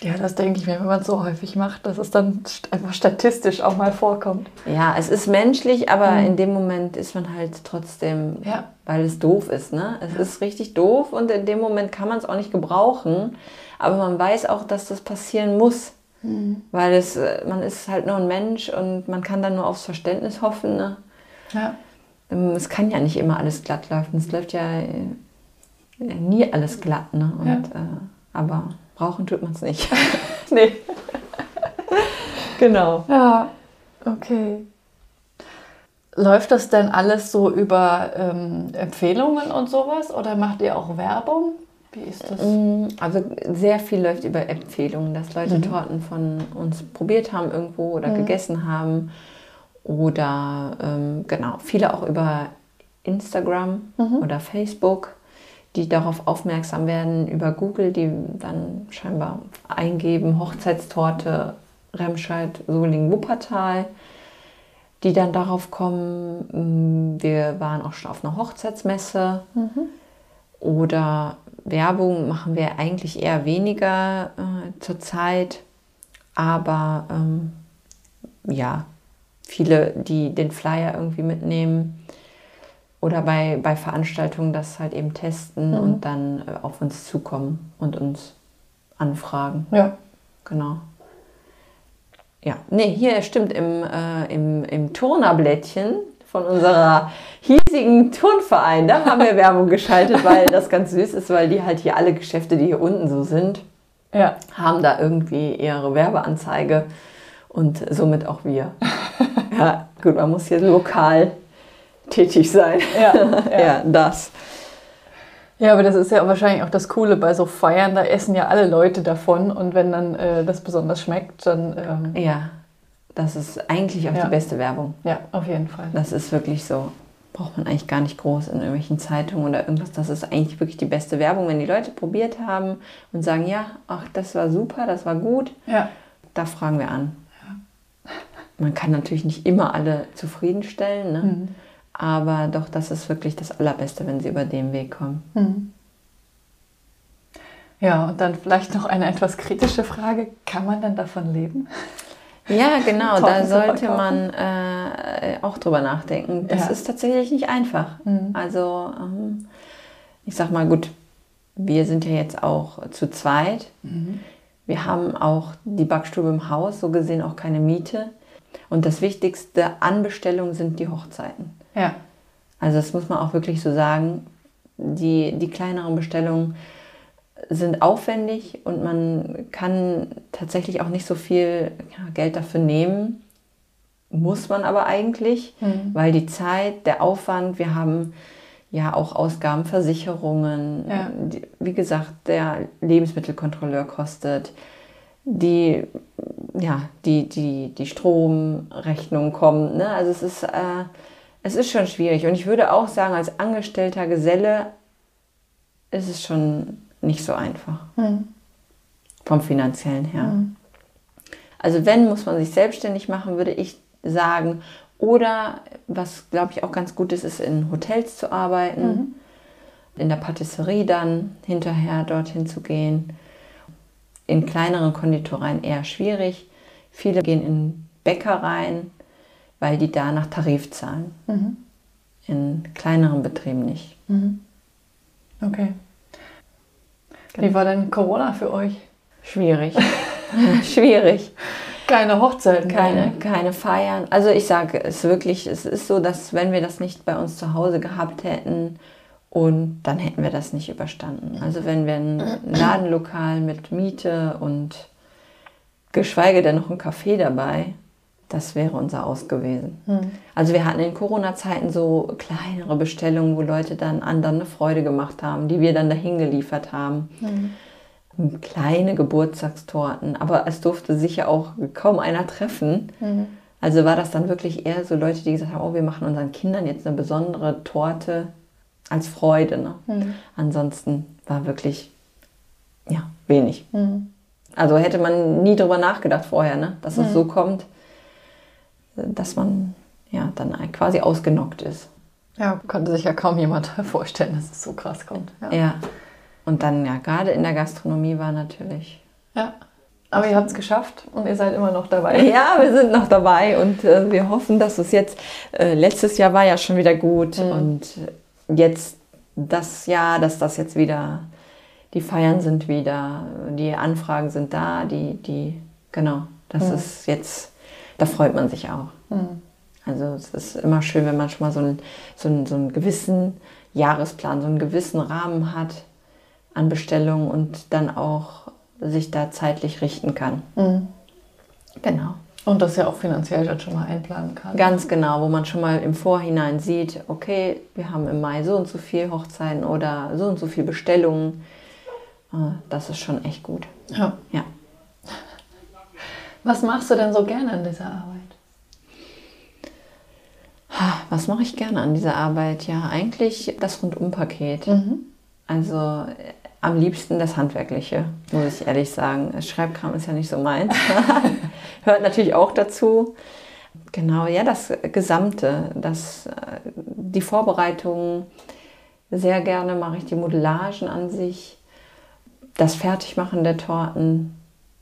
[SPEAKER 2] Ja, das denke ich mir, wenn man es so häufig macht, dass es dann einfach statistisch auch mal vorkommt.
[SPEAKER 1] Ja, es ist menschlich, aber mhm. in dem Moment ist man halt trotzdem, ja. weil es doof ist. Ne? Es ja. ist richtig doof und in dem Moment kann man es auch nicht gebrauchen. Aber man weiß auch, dass das passieren muss. Mhm. Weil es, äh, man ist halt nur ein Mensch und man kann dann nur aufs Verständnis hoffen. Ne? Ja. Ähm, es kann ja nicht immer alles glatt laufen. Es läuft ja äh, nie alles glatt. Ne? Und, ja. äh, aber Brauchen tut man es nicht. nee.
[SPEAKER 2] genau. Ja, okay. Läuft das denn alles so über ähm, Empfehlungen und sowas oder macht ihr auch Werbung? Wie ist das?
[SPEAKER 1] Mm, also sehr viel läuft über Empfehlungen, dass Leute mhm. Torten von uns probiert haben irgendwo oder mhm. gegessen haben. Oder ähm, genau, viele auch über Instagram mhm. oder Facebook die darauf aufmerksam werden über Google, die dann scheinbar eingeben Hochzeitstorte Remscheid, Solingen, Wuppertal, die dann darauf kommen, mm, wir waren auch schon auf einer Hochzeitsmesse mhm. oder Werbung machen wir eigentlich eher weniger äh, zurzeit, aber ähm, ja, viele, die den Flyer irgendwie mitnehmen, oder bei, bei Veranstaltungen das halt eben testen mhm. und dann äh, auf uns zukommen und uns anfragen.
[SPEAKER 2] Ja.
[SPEAKER 1] Genau. Ja, nee, hier stimmt im, äh, im, im Turnerblättchen von unserer hiesigen Turnverein, da haben wir Werbung geschaltet, weil das ganz süß ist, weil die halt hier alle Geschäfte, die hier unten so sind, ja. haben da irgendwie ihre Werbeanzeige und somit auch wir. ja, gut, man muss hier lokal tätig sein. Ja, ja. ja, das.
[SPEAKER 2] Ja, aber das ist ja wahrscheinlich auch das Coole bei so Feiern, da essen ja alle Leute davon und wenn dann äh, das besonders schmeckt, dann.
[SPEAKER 1] Ähm ja, das ist eigentlich auch ja. die beste Werbung.
[SPEAKER 2] Ja, auf jeden Fall.
[SPEAKER 1] Das ist wirklich so. Braucht man eigentlich gar nicht groß in irgendwelchen Zeitungen oder irgendwas. Das ist eigentlich wirklich die beste Werbung, wenn die Leute probiert haben und sagen: Ja, ach, das war super, das war gut. Ja. Da fragen wir an. man kann natürlich nicht immer alle zufriedenstellen, ne? Mhm. aber doch, das ist wirklich das Allerbeste, wenn sie über den Weg kommen. Mhm.
[SPEAKER 2] Ja, und dann vielleicht noch eine etwas kritische Frage. Kann man denn davon leben?
[SPEAKER 1] Ja, genau, da sollte man äh, auch drüber nachdenken. Das ja. ist tatsächlich nicht einfach. Mhm. Also, ähm, ich sag mal, gut, wir sind ja jetzt auch zu zweit. Mhm. Wir haben auch die Backstube im Haus, so gesehen auch keine Miete. Und das Wichtigste an Bestellungen sind die Hochzeiten. Ja. Also das muss man auch wirklich so sagen. Die, die kleineren Bestellungen sind aufwendig und man kann tatsächlich auch nicht so viel Geld dafür nehmen. Muss man aber eigentlich, mhm. weil die Zeit, der Aufwand, wir haben ja auch Ausgaben, Versicherungen, ja. Wie gesagt, der Lebensmittelkontrolleur kostet, die, ja, die, die, die Stromrechnung kommt. Ne? Also es ist, äh, es ist schon schwierig. Und ich würde auch sagen, als angestellter Geselle ist es schon nicht so einfach. Mhm. Vom finanziellen her. Mhm. Also wenn, muss man sich selbstständig machen, würde ich sagen. Oder was, glaube ich, auch ganz gut ist, ist in Hotels zu arbeiten. Mhm. In der Patisserie dann hinterher dorthin zu gehen. In kleineren Konditoreien eher schwierig. Viele gehen in Bäckereien, weil die da nach Tarif zahlen. Mhm. In kleineren Betrieben nicht. Mhm.
[SPEAKER 2] Okay. Genau. Wie war denn Corona für euch?
[SPEAKER 1] Schwierig. Schwierig.
[SPEAKER 2] Keine Hochzeiten.
[SPEAKER 1] Keine, keine Feiern. Also ich sage es wirklich, es ist so, dass wenn wir das nicht bei uns zu Hause gehabt hätten, und dann hätten wir das nicht überstanden. Also wenn wir ein Ladenlokal mit Miete und geschweige denn noch ein Café dabei, das wäre unser Aus gewesen. Mhm. Also wir hatten in Corona-Zeiten so kleinere Bestellungen, wo Leute dann anderen eine Freude gemacht haben, die wir dann dahin geliefert haben. Mhm. Kleine Geburtstagstorten, aber es durfte sicher auch kaum einer treffen. Mhm. Also war das dann wirklich eher so Leute, die gesagt haben, oh, wir machen unseren Kindern jetzt eine besondere Torte als Freude. Ne? Mhm. Ansonsten war wirklich ja, wenig. Mhm. Also hätte man nie drüber nachgedacht vorher, ne? dass es mhm. so kommt dass man ja dann quasi ausgenockt ist.
[SPEAKER 2] Ja, konnte sich ja kaum jemand vorstellen, dass es so krass kommt.
[SPEAKER 1] Ja, ja. und dann ja, gerade in der Gastronomie war natürlich.
[SPEAKER 2] Ja. Aber ihr habt es geschafft und ihr seid immer noch dabei.
[SPEAKER 1] Ja, wir sind noch dabei und äh, wir hoffen, dass es jetzt, äh, letztes Jahr war ja schon wieder gut mhm. und jetzt das Jahr, dass das jetzt wieder, die Feiern sind wieder, die Anfragen sind da, die, die, genau, das mhm. ist jetzt da freut man sich auch. Mhm. Also es ist immer schön, wenn man schon mal so einen, so, einen, so einen gewissen Jahresplan, so einen gewissen Rahmen hat an Bestellungen und dann auch sich da zeitlich richten kann. Mhm.
[SPEAKER 2] Genau. Und das ja auch finanziell dann schon mal einplanen kann.
[SPEAKER 1] Ganz genau, wo man schon mal im Vorhinein sieht, okay, wir haben im Mai so und so viel Hochzeiten oder so und so viel Bestellungen. Äh, das ist schon echt gut.
[SPEAKER 2] Ja. ja. Was machst du denn so gerne an dieser Arbeit?
[SPEAKER 1] Was mache ich gerne an dieser Arbeit? Ja, eigentlich das Rundumpaket. Mhm. Also äh, am liebsten das Handwerkliche, muss ich ehrlich sagen. Schreibkram ist ja nicht so meins. Hört natürlich auch dazu. Genau, ja, das Gesamte, das, äh, die Vorbereitungen. Sehr gerne mache ich die Modellagen an sich, das Fertigmachen der Torten,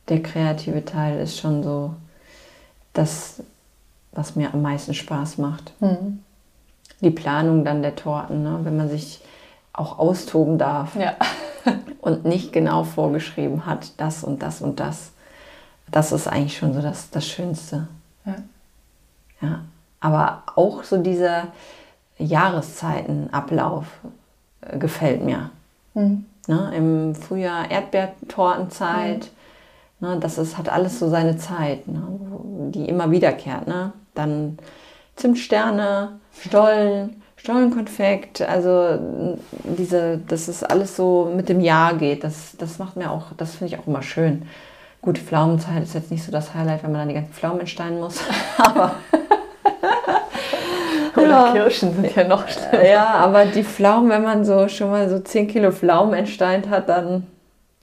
[SPEAKER 1] der kreative Teil ist schon so das, was mir am meisten Spaß macht. Mhm. Die Planung dann der Torten, ne? wenn man sich auch austoben darf ja. und nicht genau vorgeschrieben hat, das und das und das. Das ist eigentlich schon so das, das Schönste. Ja. ja. Aber auch so dieser Jahreszeitenablauf äh, gefällt mir. Mhm. Ne? Im Frühjahr Erdbeertortenzeit. Mhm Ne, das ist, hat alles so seine Zeit, ne, die immer wiederkehrt. Ne? Dann Zimtsterne, Stollen, Stollenkonfekt, also diese, dass es alles so mit dem Jahr geht, das, das macht mir auch, das finde ich auch immer schön. Gut, Pflaumenzeit ist jetzt nicht so das Highlight, wenn man dann die ganzen Pflaumen entsteinen muss, aber
[SPEAKER 2] Oder ja. Kirschen sind ja noch
[SPEAKER 1] schlimmer. Ja, aber die Pflaumen, wenn man so schon mal so 10 Kilo Pflaumen entsteint hat, dann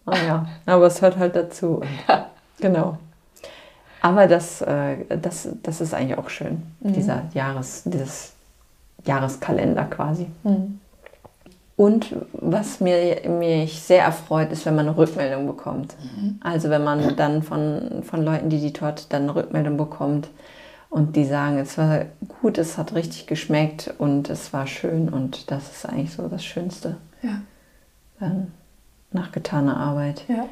[SPEAKER 1] Ah ja, aber es hört halt dazu. Ja. Genau. Aber das, äh, das, das ist eigentlich auch schön, mhm. dieser Jahres, dieses Jahreskalender quasi. Mhm. Und was mir, mich sehr erfreut, ist, wenn man eine Rückmeldung bekommt. Mhm. Also wenn man dann von, von Leuten, die die dort dann eine Rückmeldung bekommt und die sagen, es war gut, es hat richtig geschmeckt und es war schön und das ist eigentlich so das Schönste. Ja. Dann nach getaner Arbeit. Ja.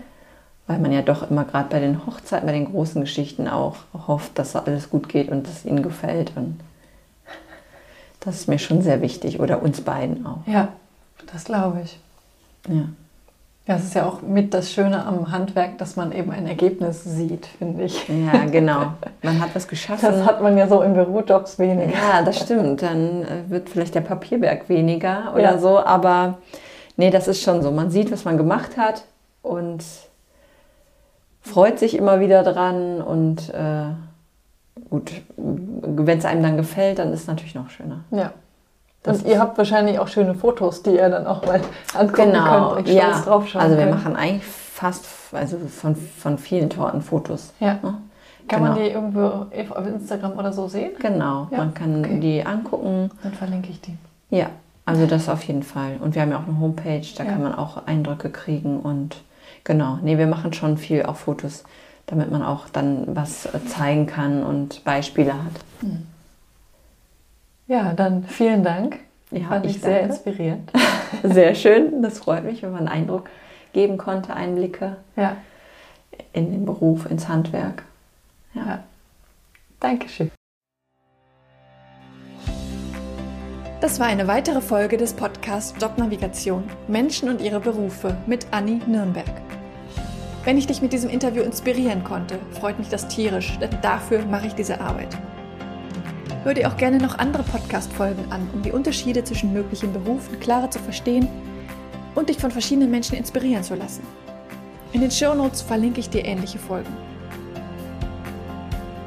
[SPEAKER 1] Weil man ja doch immer gerade bei den Hochzeiten, bei den großen Geschichten auch hofft, dass alles gut geht und dass es ihnen gefällt. Und das ist mir schon sehr wichtig oder uns beiden auch.
[SPEAKER 2] Ja, das glaube ich. Ja. Es ist ja auch mit das Schöne am Handwerk, dass man eben ein Ergebnis sieht, finde ich.
[SPEAKER 1] Ja, genau. Man hat was geschaffen.
[SPEAKER 2] Das hat man ja so in Bürojobs weniger.
[SPEAKER 1] Ja, das stimmt. Dann äh, wird vielleicht der Papierberg weniger oder ja. so. Aber nee, das ist schon so. Man sieht, was man gemacht hat und freut sich immer wieder dran. Und äh, gut, wenn es einem dann gefällt, dann ist es natürlich noch schöner.
[SPEAKER 2] Ja. Das und ihr habt wahrscheinlich auch schöne Fotos, die ihr dann auch mal angucken genau, könnt,
[SPEAKER 1] euch ja. draufschauen Also wir könnt. machen eigentlich fast also von, von vielen Torten Fotos.
[SPEAKER 2] Ja. Ne? Kann genau. man die irgendwo auf Instagram oder so sehen?
[SPEAKER 1] Genau, ja. man kann okay. die angucken.
[SPEAKER 2] Dann verlinke ich die.
[SPEAKER 1] Ja, also das auf jeden Fall. Und wir haben ja auch eine Homepage, da ja. kann man auch Eindrücke kriegen und genau, nee, wir machen schon viel auch Fotos, damit man auch dann was zeigen kann und Beispiele hat. Mhm.
[SPEAKER 2] Ja, dann vielen Dank. Ja, Fand ich, ich sehr inspirierend.
[SPEAKER 1] Sehr schön. Das freut mich, wenn man einen Eindruck geben konnte, Einblicke ja. in den Beruf, ins Handwerk.
[SPEAKER 2] Ja. ja. Dankeschön. Das war eine weitere Folge des Podcasts Jobnavigation Menschen und ihre Berufe mit Anni Nürnberg. Wenn ich dich mit diesem Interview inspirieren konnte, freut mich das tierisch, denn dafür mache ich diese Arbeit. Hör dir auch gerne noch andere Podcast-Folgen an, um die Unterschiede zwischen möglichen Berufen klarer zu verstehen und dich von verschiedenen Menschen inspirieren zu lassen. In den Show Notes verlinke ich dir ähnliche Folgen.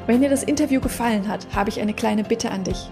[SPEAKER 2] Wenn dir das Interview gefallen hat, habe ich eine kleine Bitte an dich.